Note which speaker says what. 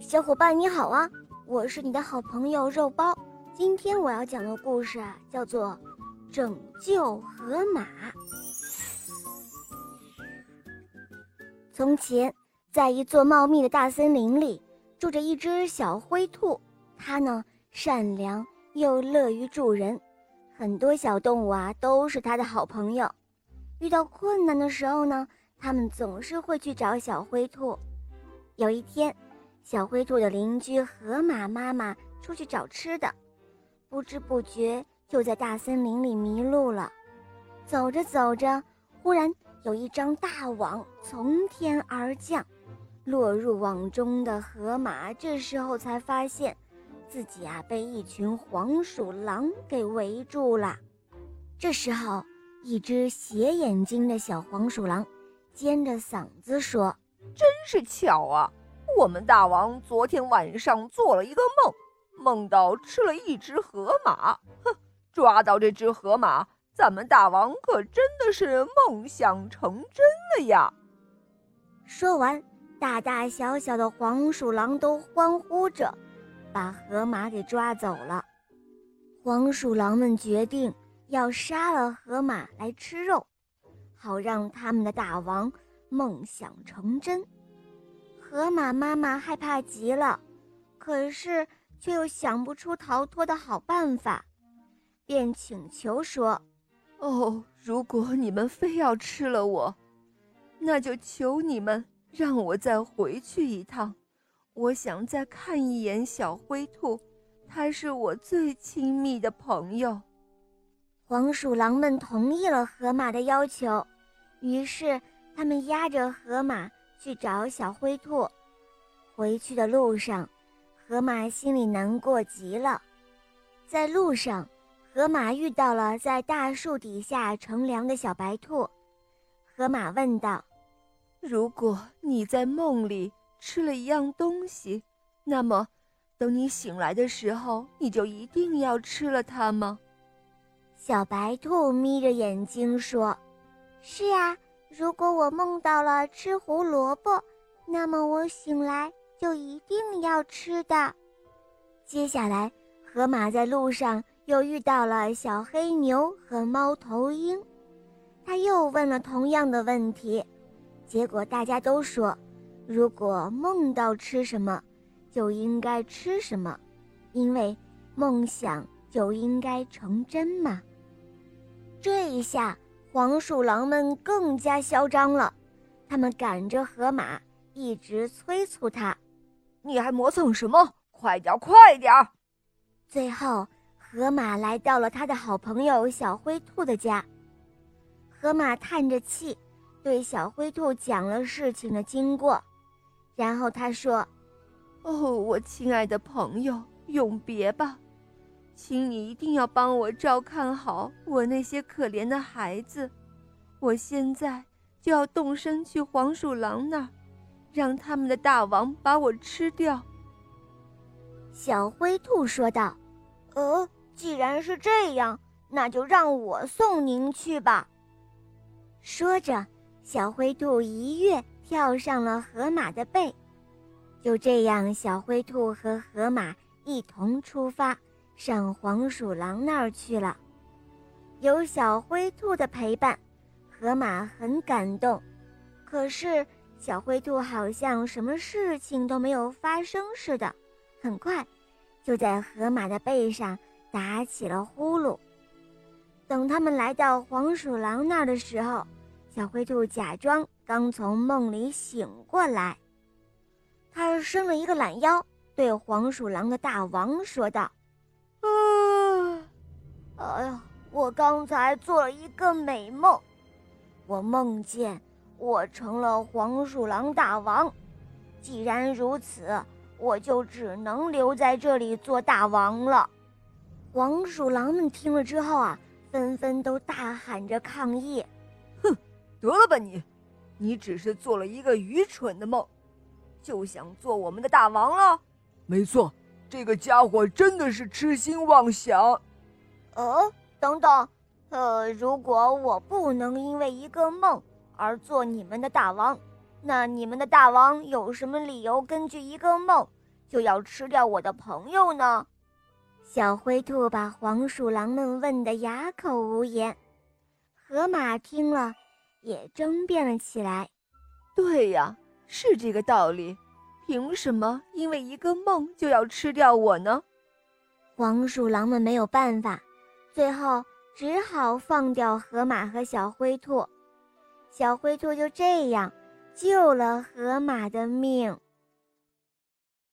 Speaker 1: 小伙伴你好啊，我是你的好朋友肉包。今天我要讲的故事啊，叫做《拯救河马》。从前，在一座茂密的大森林里，住着一只小灰兔。它呢，善良又乐于助人，很多小动物啊都是它的好朋友。遇到困难的时候呢，它们总是会去找小灰兔。有一天，小灰兔的邻居河马妈妈出去找吃的，不知不觉就在大森林里迷路了。走着走着，忽然有一张大网从天而降，落入网中的河马这时候才发现，自己啊被一群黄鼠狼给围住了。这时候，一只斜眼睛的小黄鼠狼尖着嗓子说。
Speaker 2: 真是巧啊！我们大王昨天晚上做了一个梦，梦到吃了一只河马。哼，抓到这只河马，咱们大王可真的是梦想成真了呀！
Speaker 1: 说完，大大小小的黄鼠狼都欢呼着，把河马给抓走了。黄鼠狼们决定要杀了河马来吃肉，好让他们的大王。梦想成真，河马妈妈害怕极了，可是却又想不出逃脱的好办法，便请求说：“
Speaker 2: 哦，如果你们非要吃了我，那就求你们让我再回去一趟。我想再看一眼小灰兔，它是我最亲密的朋友。”
Speaker 1: 黄鼠狼们同意了河马的要求，于是。他们押着河马去找小灰兔，回去的路上，河马心里难过极了。在路上，河马遇到了在大树底下乘凉的小白兔。河马问道：“
Speaker 2: 如果你在梦里吃了一样东西，那么等你醒来的时候，你就一定要吃了它吗？”
Speaker 1: 小白兔眯着眼睛说：“是呀。”如果我梦到了吃胡萝卜，那么我醒来就一定要吃的。接下来，河马在路上又遇到了小黑牛和猫头鹰，他又问了同样的问题，结果大家都说，如果梦到吃什么，就应该吃什么，因为梦想就应该成真嘛。这一下。黄鼠狼们更加嚣张了，他们赶着河马，一直催促他：“
Speaker 2: 你还磨蹭什么？快点，快点！”
Speaker 1: 最后，河马来到了他的好朋友小灰兔的家。河马叹着气，对小灰兔讲了事情的经过，然后他说：“
Speaker 2: 哦，我亲爱的朋友，永别吧。”请你一定要帮我照看好我那些可怜的孩子，我现在就要动身去黄鼠狼那儿，让他们的大王把我吃掉。”
Speaker 1: 小灰兔说道。“呃，既然是这样，那就让我送您去吧。”说着，小灰兔一跃跳上了河马的背，就这样，小灰兔和河马一同出发。上黄鼠狼那儿去了，有小灰兔的陪伴，河马很感动。可是小灰兔好像什么事情都没有发生似的，很快就在河马的背上打起了呼噜。等他们来到黄鼠狼那儿的时候，小灰兔假装刚从梦里醒过来，他伸了一个懒腰，对黄鼠狼的大王说道。啊，哎呀！我刚才做了一个美梦，我梦见我成了黄鼠狼大王。既然如此，我就只能留在这里做大王了。黄鼠狼们听了之后啊，纷纷都大喊着抗议：“
Speaker 2: 哼，得了吧你！你只是做了一个愚蠢的梦，就想做我们的大王了？
Speaker 3: 没错。”这个家伙真的是痴心妄想。
Speaker 1: 呃，等等，呃，如果我不能因为一个梦而做你们的大王，那你们的大王有什么理由根据一个梦就要吃掉我的朋友呢？小灰兔把黄鼠狼们问得哑口无言。河马听了，也争辩了起来：“
Speaker 2: 对呀，是这个道理。凭什么因为一个梦就要吃掉我呢？”
Speaker 1: 黄鼠狼们没有办法，最后只好放掉河马和小灰兔。小灰兔就这样救了河马的命。